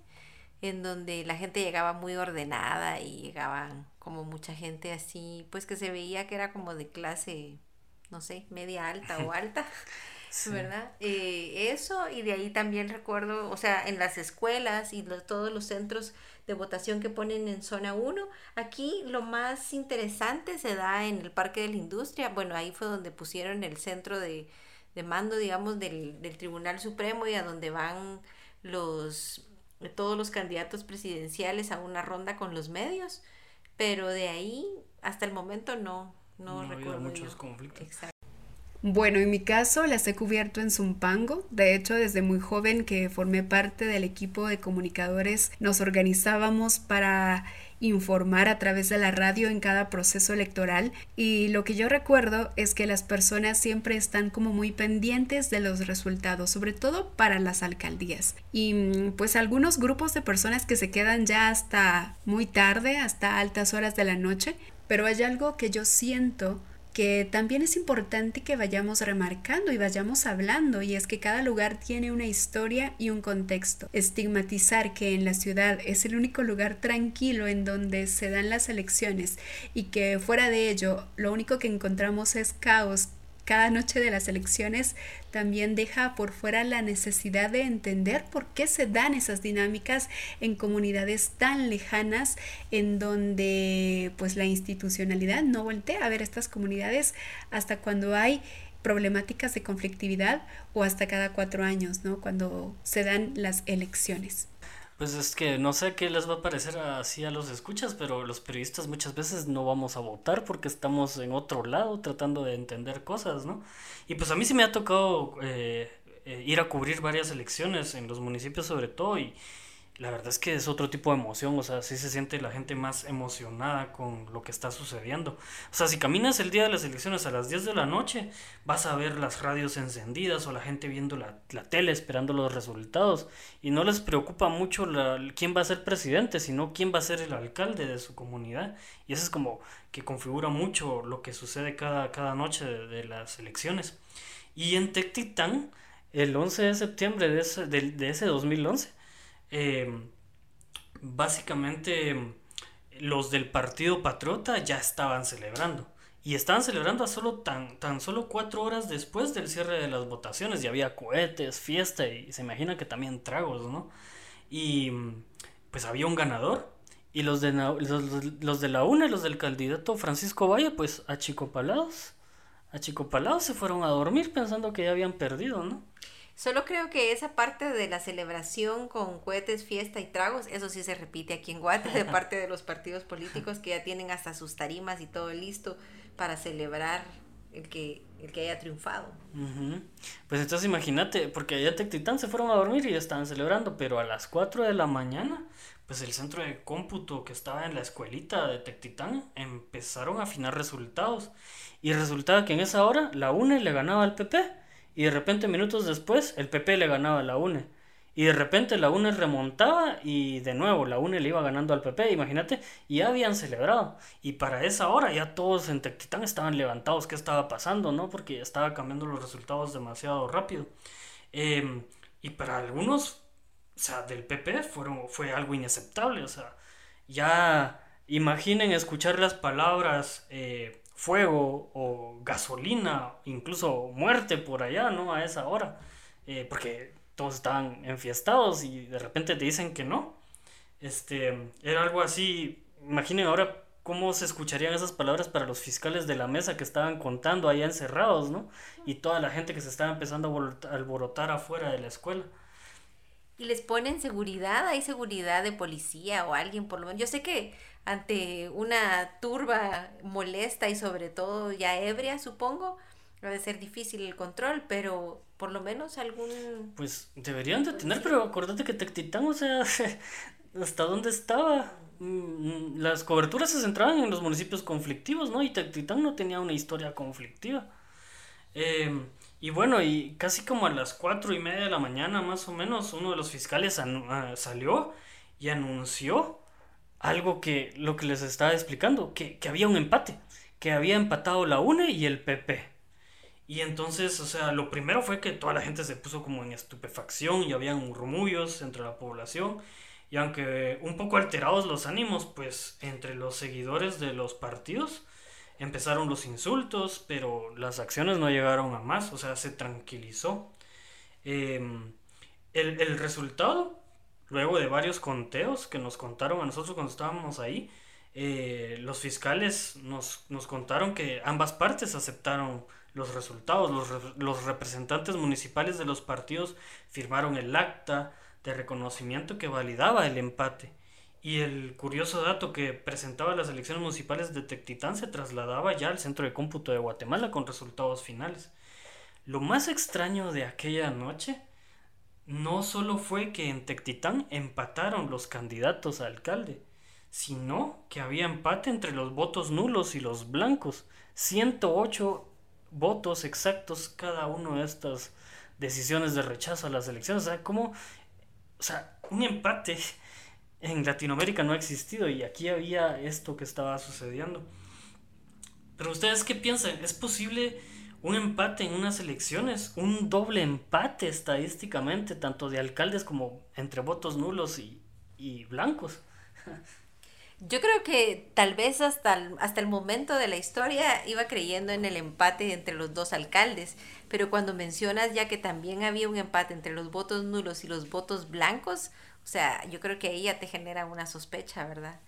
en donde la gente llegaba muy ordenada y llegaban como mucha gente así, pues que se veía que era como de clase, no sé, media alta o alta. ¿Verdad? Eh, eso y de ahí también recuerdo, o sea, en las escuelas y todos los centros de votación que ponen en zona 1, aquí lo más interesante se da en el Parque de la Industria, bueno, ahí fue donde pusieron el centro de, de mando, digamos, del, del Tribunal Supremo y a donde van los todos los candidatos presidenciales a una ronda con los medios, pero de ahí hasta el momento no, no, recuerdo. muchos conflictos. Bueno, en mi caso las he cubierto en Zumpango. De hecho, desde muy joven que formé parte del equipo de comunicadores, nos organizábamos para informar a través de la radio en cada proceso electoral y lo que yo recuerdo es que las personas siempre están como muy pendientes de los resultados, sobre todo para las alcaldías. Y mm, pues algunos grupos de personas que se quedan ya hasta muy tarde, hasta altas horas de la noche, pero hay algo que yo siento que también es importante que vayamos remarcando y vayamos hablando, y es que cada lugar tiene una historia y un contexto. Estigmatizar que en la ciudad es el único lugar tranquilo en donde se dan las elecciones y que fuera de ello lo único que encontramos es caos, cada noche de las elecciones también deja por fuera la necesidad de entender por qué se dan esas dinámicas en comunidades tan lejanas en donde pues la institucionalidad no voltea a ver estas comunidades hasta cuando hay problemáticas de conflictividad o hasta cada cuatro años, ¿no? Cuando se dan las elecciones. Pues es que no sé qué les va a parecer así a los escuchas, pero los periodistas muchas veces no vamos a votar porque estamos en otro lado tratando de entender cosas, ¿no? Y pues a mí sí me ha tocado eh, eh, ir a cubrir varias elecciones en los municipios sobre todo y la verdad es que es otro tipo de emoción, o sea, sí se siente la gente más emocionada con lo que está sucediendo. O sea, si caminas el día de las elecciones a las 10 de la noche, vas a ver las radios encendidas o la gente viendo la, la tele esperando los resultados y no les preocupa mucho la, quién va a ser presidente, sino quién va a ser el alcalde de su comunidad. Y eso es como que configura mucho lo que sucede cada, cada noche de, las elecciones. Y en Tectitán, el 11 de septiembre de ese, de, de ese 2011, Em, básicamente los del Partido Patriota ya estaban celebrando. Y estaban celebrando a solo tan, tan solo cuatro horas después del cierre de las votaciones. Y había cohetes, fiesta y se imagina que también tragos, ¿no? Y pues había un ganador. Y los de, los, de la UNA y los del candidato Francisco Valle, pues achicopalados. Achicopalados se fueron a dormir pensando que ya habían perdido, ¿no? Solo creo que esa parte de la celebración con cohetes, fiesta y tragos, eso sí se repite aquí en Guate de parte de los partidos políticos que ya tienen hasta sus tarimas y todo listo para celebrar el que, el que haya triunfado. Pues entonces imagínate, porque allá Tectitán se fueron a dormir y ya estaban celebrando, pero a las 4 de la mañana, pues el centro de cómputo que estaba en la escuelita de Tectitán empezaron a afinar resultados. Y resultaba que en esa hora la UNE le ganaba al PP y de repente minutos después el PP le ganaba a la UNE. Y de repente la UNE remontaba y de nuevo la UNE le iba ganando al PP, imagínate, y ya habían celebrado. Y para esa hora ya todos en Tectitán estaban levantados, ¿qué estaba pasando? ¿no? Porque estaba cambiando los resultados demasiado rápido. Em, y para algunos, o sea, del PP fueron, fue algo inaceptable, o sea, ya imaginen escuchar las palabras eh, fuego o gasolina, incluso muerte por allá, ¿no? A esa hora. Eh, porque todos estaban enfiestados y de repente te dicen que no. Este, era algo así, imaginen ahora cómo se escucharían esas palabras para los fiscales de la mesa que estaban contando allá encerrados, ¿no? Y toda la gente que se estaba empezando a alborotar afuera de la escuela. Y les ponen seguridad, hay seguridad de policía o alguien por lo menos. Yo sé que ante una turba molesta y sobre todo ya ebria, supongo, de ser difícil el control, pero por lo menos algún... Pues deberían de tener, pero acordate que Tectitán, o sea, hasta dónde estaba. Mm, las coberturas se centraban en los municipios conflictivos, ¿no? Y Tectitán no tenía una historia conflictiva. Em, y bueno, y casi como a las cuatro y media de la mañana, más o menos, uno de los fiscales ah, salió y anunció algo que, lo que les estaba explicando, que, que había un empate, que había empatado la UNE y el PP. Y entonces, o sea, lo primero fue que toda la gente se puso como en estupefacción y habían murmullos entre la población. Y aunque un poco alterados los ánimos, pues entre los seguidores de los partidos empezaron los insultos, pero las acciones no llegaron a más, o sea, se tranquilizó. Em, el, el resultado, luego de varios conteos que nos contaron a nosotros cuando estábamos ahí, eh, los fiscales nos, nos contaron que ambas partes aceptaron los resultados. Los, representantes municipales de los partidos firmaron el acta de reconocimiento que validaba el empate. Y el curioso dato que presentaba las elecciones municipales de Tectitán se trasladaba ya al centro de cómputo de Guatemala con resultados finales. Lo más extraño de aquella noche no solo fue que en Tectitán empataron los candidatos a alcalde, sino que había empate entre los votos nulos y los blancos. 108 votos exactos cada uno de estas decisiones de rechazo a las elecciones. O sea, como, o sea, un empate en Latinoamérica no ha existido y aquí había esto que estaba sucediendo. Pero ustedes qué piensan? ¿Es posible un empate en unas elecciones? ¿Un doble empate estadísticamente, tanto de alcaldes como entre votos nulos y, y blancos? Yo creo que tal vez hasta el, hasta el momento de la historia iba creyendo en el empate entre los dos alcaldes, pero cuando mencionas ya que también había un empate entre los votos nulos y los votos blancos, o sea, yo creo que ahí ya te genera una sospecha, ¿verdad?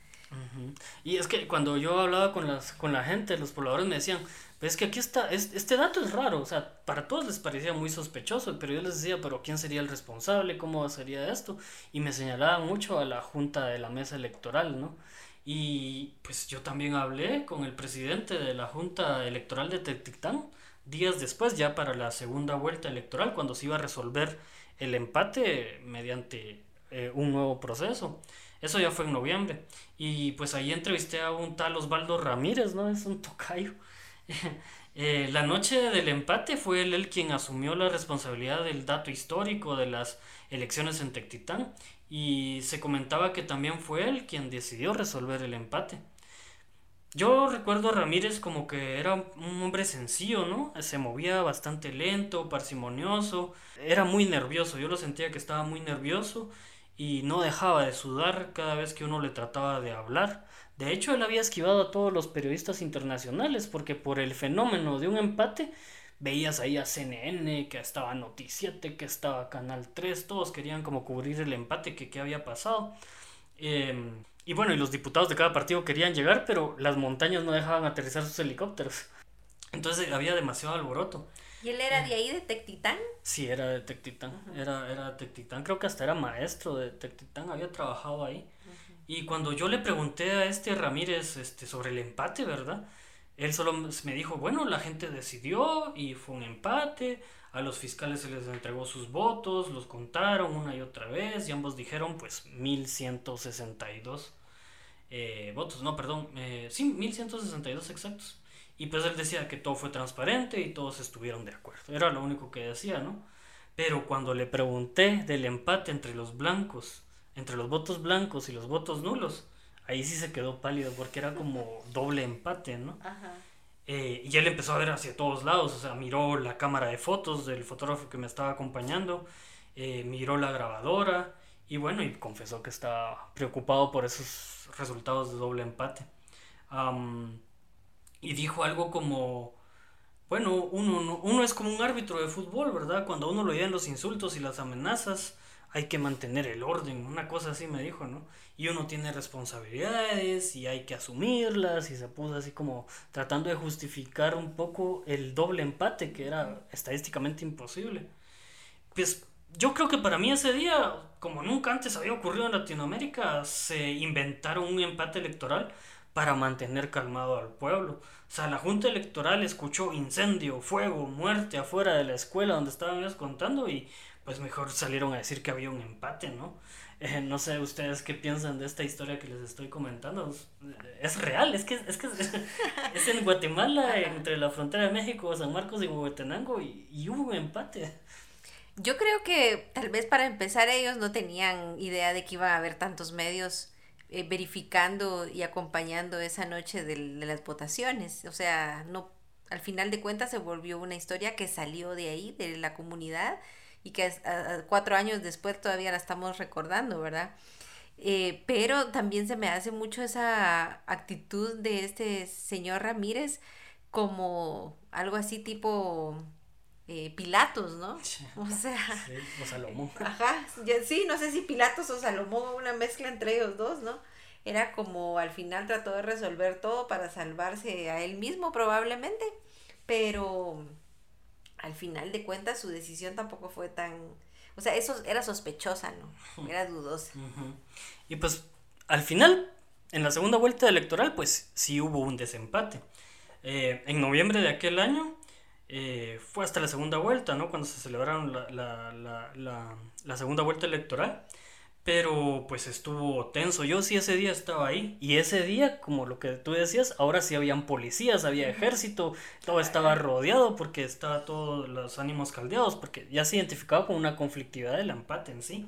Y es que cuando yo hablaba con, las, con la gente, los pobladores me decían, es que aquí está, este dato es raro, o sea, para todos les parecía muy sospechoso, pero yo les decía, pero ¿quién sería el responsable? ¿Cómo sería esto? Y me señalaban mucho a la junta de la mesa electoral, ¿no? Y pues yo también hablé con el presidente de la Junta Electoral de Tectitán días después, ya para la segunda vuelta electoral, cuando se iba a resolver el empate mediante eh, un nuevo proceso. Eso ya fue en noviembre. Y pues ahí entrevisté a un tal Osvaldo Ramírez, ¿no? Es un tocayo. Eh, la noche del empate fue él el quien asumió la responsabilidad del dato histórico de las elecciones en Tectitán y se comentaba que también fue él quien decidió resolver el empate. Yo recuerdo a Ramírez como que era un hombre sencillo, ¿no? Se movía bastante lento, parsimonioso, era muy nervioso, yo lo sentía que estaba muy nervioso y no dejaba de sudar cada vez que uno le trataba de hablar. De hecho, él había esquivado a todos los periodistas internacionales porque por el fenómeno de un empate veías ahí a CNN, que estaba Noticiete, que estaba Canal 3, todos querían como cubrir el empate que, había pasado. Em, y bueno, y los diputados de cada partido querían llegar, pero las montañas no dejaban aterrizar sus helicópteros. Entonces había demasiado alboroto. ¿Y él era de ahí, de Tectitán? Sí, era de Tectitán. Era, era de Tectitán. Creo que hasta era maestro de Tectitán, había trabajado ahí. Y cuando yo le pregunté a este Ramírez este, sobre el empate, ¿verdad? Él solo me dijo, bueno, la gente decidió y fue un empate, a los fiscales se les entregó sus votos, los contaron una y otra vez y ambos dijeron pues 1162 eh, votos, no, perdón, eh, sí, 1162 exactos. Y pues él decía que todo fue transparente y todos estuvieron de acuerdo, era lo único que decía, ¿no? Pero cuando le pregunté del empate entre los blancos, entre los votos blancos y los votos nulos, ahí sí se quedó pálido porque era como doble empate, ¿no? Eh, y él empezó a ver hacia todos lados, o sea, miró la cámara de fotos del fotógrafo que me estaba acompañando, eh, miró la grabadora y bueno, y confesó que estaba preocupado por esos resultados de doble empate. Y dijo algo como, bueno, uno, uno es como un árbitro de fútbol, ¿verdad? Cuando uno lo en los insultos y las amenazas, hay que mantener el orden, una cosa así me dijo, ¿no? Y uno tiene responsabilidades y hay que asumirlas y se puso así como tratando de justificar un poco el doble empate que era estadísticamente imposible. Pues yo creo que para mí ese día, como nunca antes había ocurrido en Latinoamérica, se inventaron un empate electoral para mantener calmado al pueblo. O sea, la Junta Electoral escuchó incendio, fuego, muerte afuera de la escuela donde estaban ellos contando y pues mejor salieron a decir que había un empate, ¿no? Eh, no sé ustedes qué piensan de esta historia que les estoy comentando. Es real, es que es, que es en Guatemala, entre la frontera de México, San Marcos y Huehuetenango, y, y hubo un empate. Yo creo que tal vez para empezar ellos no tenían idea de que iba a haber tantos medios eh, verificando y acompañando esa noche de, las votaciones. O sea, no, al final de cuentas se volvió una historia que salió de ahí, de la comunidad, y que cuatro años después todavía la estamos recordando, ¿verdad? Eh, pero también se me hace mucho esa actitud de este señor Ramírez como algo así tipo eh, Pilatos, ¿no? O sea. Sí, o Salomón. Ajá, sí, no sé si Pilatos o Salomón, una mezcla entre ellos dos, ¿no? Era como al final trató de resolver todo para salvarse a él mismo, probablemente, pero al final de cuentas su decisión tampoco fue tan... O sea, eso era sospechosa, ¿no? Era dudosa. Y pues al final, en la segunda vuelta electoral, pues sí hubo un desempate. Eh, en noviembre de aquel año eh, fue hasta la segunda vuelta, ¿no? Cuando se celebraron la, la, la, la segunda vuelta electoral pero pues estuvo tenso. Yo sí ese día estaba ahí y ese día, como lo que tú decías, ahora sí habían policías, había ejército, todo estaba rodeado porque estaba todos los ánimos caldeados, porque ya se identificaba con una conflictividad del empate en sí.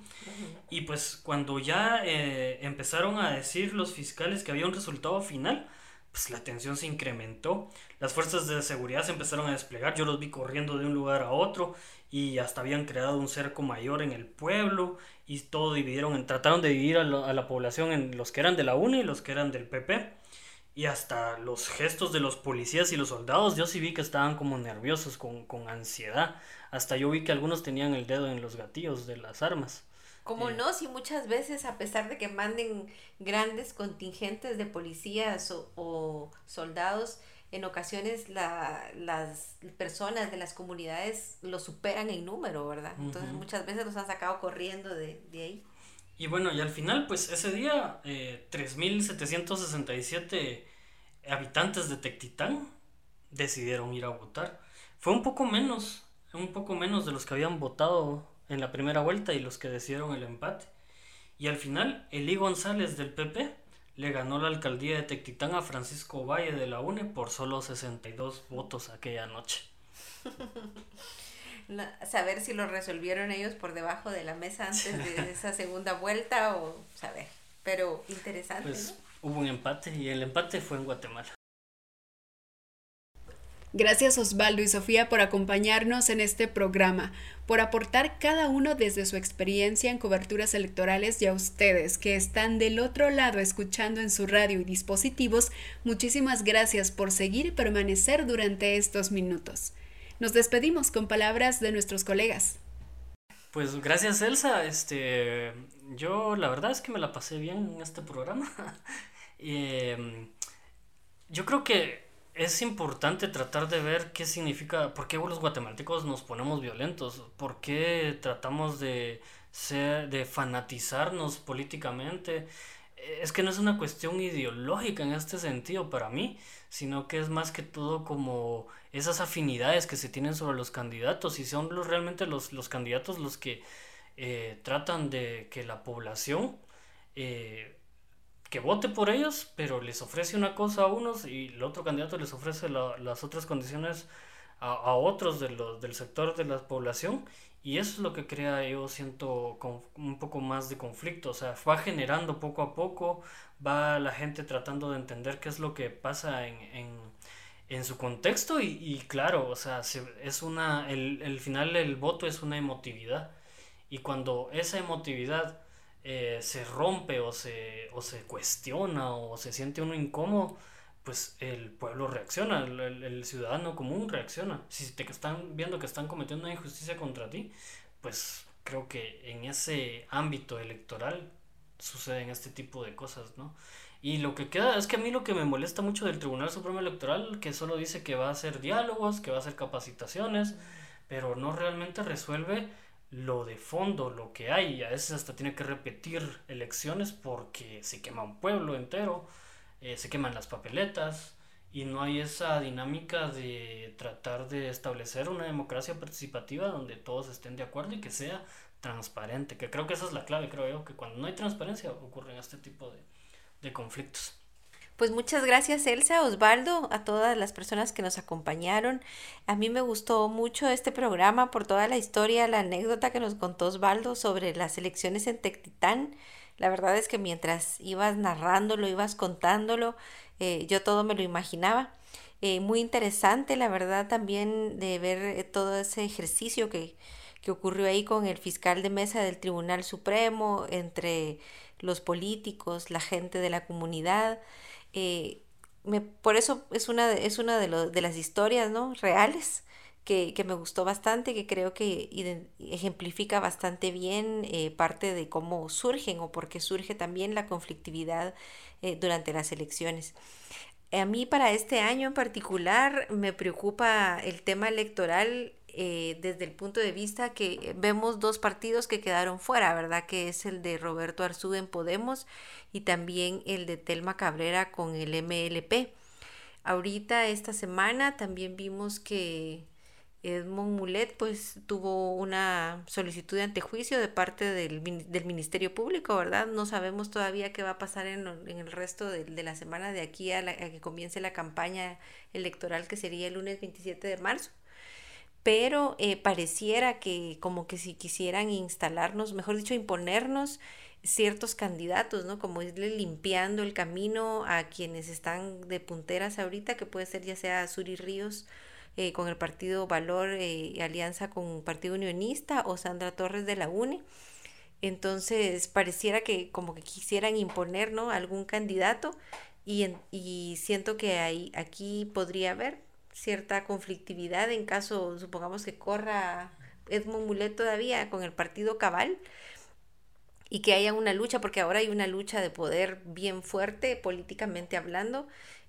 Y pues cuando ya eh, empezaron a decir los fiscales que había un resultado final, pues la tensión se incrementó, las fuerzas de seguridad se empezaron a desplegar, yo los vi corriendo de un lugar a otro y hasta habían creado un cerco mayor en el pueblo y todo dividieron, trataron de dividir a, la población en los que eran de la UNE y los que eran del PP. Y hasta los gestos de los policías y los soldados, yo sí vi que estaban como nerviosos, con, con ansiedad. Hasta yo vi que algunos tenían el dedo en los gatillos de las armas. Como no, si muchas veces, a pesar de que manden grandes contingentes de policías o, soldados, en ocasiones la, las personas de las comunidades lo superan en número, ¿verdad? Entonces muchas veces los han sacado corriendo de, ahí. Y bueno, y al final, pues ese día, eh, 3.767 habitantes de Tectitán decidieron ir a votar. Fue un poco menos, un poco menos de los que habían votado en la primera vuelta y los que decidieron el empate. Y al final, Elí González del PP le ganó la alcaldía de Tectitán a Francisco Valle de la UNE por solo 62 votos aquella noche. saber si lo resolvieron ellos por debajo de la mesa antes de esa segunda vuelta o saber. Pero interesante. Pues hubo un empate y el empate fue en Guatemala. Gracias Osvaldo y Sofía por acompañarnos en este programa, por aportar cada uno desde su experiencia en coberturas electorales y a ustedes que están del otro lado escuchando en su radio y dispositivos, muchísimas gracias por seguir y permanecer durante estos minutos. Nos despedimos con palabras de nuestros colegas. Pues gracias Elsa, este, yo la verdad es que me la pasé bien en este programa. Em, yo creo que es importante tratar de ver qué significa, por qué los guatemaltecos nos ponemos violentos, por qué tratamos de ser, de fanatizarnos políticamente. Es que no es una cuestión ideológica en este sentido para mí, sino que es más que todo como esas afinidades que se tienen sobre los candidatos y son los, realmente los, los candidatos los que eh, tratan de que la población eh, que vote por ellos, pero les ofrece una cosa a unos y el otro candidato les ofrece las otras condiciones a, otros de los, del sector de la población y eso es lo que crea, yo siento, con un poco más de conflicto. O sea, va generando poco a poco, va la gente tratando de entender qué es lo que pasa en, en, en su contexto y, y, claro, o sea, es una, el, el final del voto es una emotividad. Y cuando esa emotividad eh, se rompe o se, o se cuestiona o se siente uno incómodo, pues el pueblo reacciona, el, el, ciudadano común reacciona. Si te están viendo que están cometiendo una injusticia contra ti, pues creo que en ese ámbito electoral suceden este tipo de cosas, ¿no? Y lo que queda es que a mí lo que me molesta mucho del Tribunal Supremo Electoral, que solo dice que va a hacer diálogos, que va a hacer capacitaciones, pero no realmente resuelve lo de fondo, lo que hay. Y a veces hasta tiene que repetir elecciones porque se quema un pueblo entero eh, se queman las papeletas y no hay esa dinámica de tratar de establecer una democracia participativa donde todos estén de acuerdo y que sea transparente, que creo que esa es la clave, creo yo, que cuando no hay transparencia ocurren este tipo de, de conflictos. Pues muchas gracias Elsa, Osvaldo, a todas las personas que nos acompañaron. A mí me gustó mucho este programa por toda la historia, la anécdota que nos contó Osvaldo sobre las elecciones en Tectitán. La verdad es que mientras ibas narrándolo, ibas contándolo, eh, yo todo me lo imaginaba. Eh, muy interesante, la verdad, también de ver eh, todo ese ejercicio que, que ocurrió ahí con el fiscal de mesa del Tribunal Supremo, entre los políticos, la gente de la comunidad. Me, por eso es una de, es una de, de las historias ¿no? reales que, me gustó bastante, que creo que ejemplifica bastante bien eh, parte de cómo surgen o por qué surge también la conflictividad eh, durante las elecciones. A mí para este año en particular me preocupa el tema electoral eh, desde el punto de vista que vemos dos partidos que quedaron fuera, ¿verdad? Que es el de Roberto Arzú en Podemos y también el de Telma Cabrera con el MLP. Ahorita esta semana también vimos que Edmond Mulet pues tuvo una solicitud de antejuicio de parte del, del, Ministerio Público, ¿verdad? No sabemos todavía qué va a pasar en, en el resto de, de, la semana de aquí a, a, que comience la campaña electoral que sería el lunes 27 de marzo. Pero eh, pareciera que como que si quisieran instalarnos, mejor dicho, imponernos ciertos candidatos, ¿no? Como irle limpiando el camino a quienes están de punteras ahorita, que puede ser ya sea Suri Ríos eh, con el partido Valor y eh, Alianza con Partido Unionista o Sandra Torres de la UNE. Entonces pareciera que como que quisieran imponer ¿no? algún candidato y, y siento que hay, aquí podría haber cierta conflictividad en caso, supongamos que corra Edmond Mulet todavía con el partido Cabal y que haya una lucha, porque ahora hay una lucha de poder bien fuerte políticamente hablando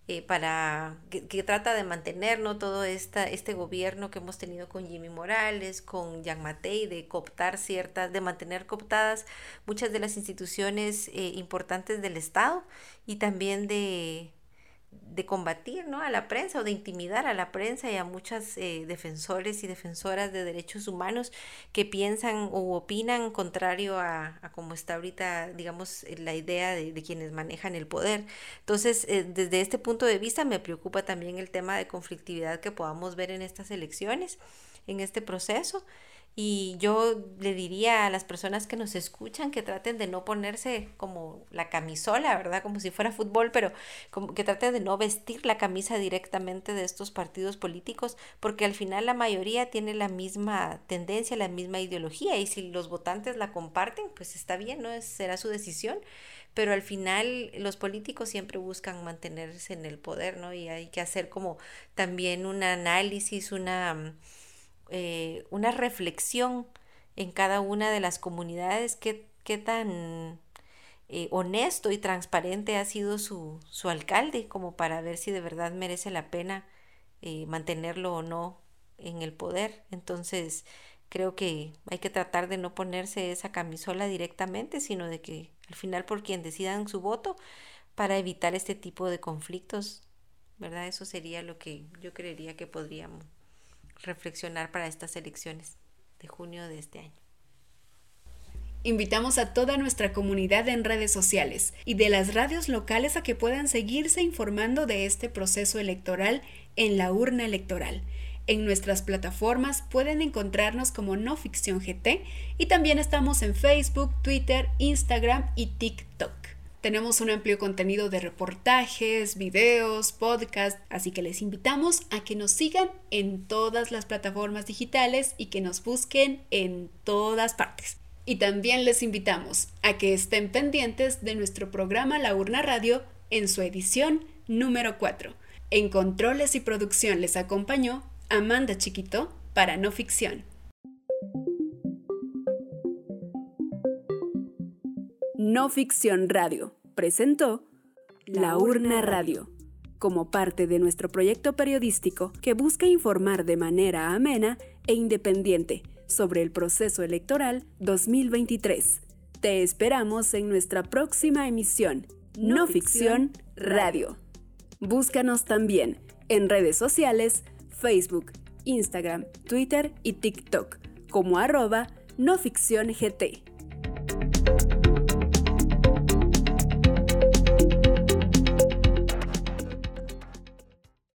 eh, para que, trata de mantener ¿no? todo esta, este gobierno que hemos tenido con Jimmy Morales, con Jean Matei, de cooptar ciertas, de mantener cooptadas muchas de las instituciones eh, importantes del Estado y también de, de combatir ¿no? a la prensa o de intimidar a la prensa y a muchas eh, defensores y defensoras de derechos humanos que piensan o opinan contrario a, a como está ahorita, digamos, la idea de, de quienes manejan el poder. Entonces, eh, desde este punto de vista me preocupa también el tema de conflictividad que podamos ver en estas elecciones, en este proceso. Y yo le diría a las personas que nos escuchan que traten de no ponerse como la camisola, ¿verdad? Como si fuera fútbol, pero como que traten de no vestir la camisa directamente de estos partidos políticos, porque al final la mayoría tiene la misma tendencia, la misma ideología, y si los votantes la comparten, pues está bien, ¿no? será su decisión pero al final los políticos siempre buscan mantenerse en el poder, ¿no? Y hay que hacer como también un análisis, una eh, una reflexión en cada una de las comunidades, qué, qué tan eh, honesto y transparente ha sido su, su, alcalde, como para ver si de verdad merece la pena eh, mantenerlo o no en el poder. Entonces, creo que hay que tratar de no ponerse esa camisola directamente, sino de que al final por quien decidan su voto para evitar este tipo de conflictos, ¿verdad? Eso sería lo que yo creería que podríamos reflexionar para estas elecciones de junio de este año. Invitamos a toda nuestra comunidad en redes sociales y de las radios locales a que puedan seguirse informando de este proceso electoral en la urna electoral. En nuestras plataformas pueden encontrarnos como No Ficción GT y también estamos en Facebook, Twitter, Instagram y TikTok. Tenemos un amplio contenido de reportajes, videos, podcasts, así que les invitamos a que nos sigan en todas las plataformas digitales y que nos busquen en todas partes. Y también les invitamos a que estén pendientes de nuestro programa La Urna Radio en su edición número 4. En controles y producción les acompañó Amanda Chiquito para No Ficción. No Ficción Radio presentó La Urna Radio, como parte de nuestro proyecto periodístico que busca informar de manera amena e independiente sobre el proceso electoral 2023. Te esperamos en nuestra próxima emisión, No, Ficción Radio. Búscanos también en redes sociales Facebook, Instagram, Twitter y TikTok como arroba no ficción GT.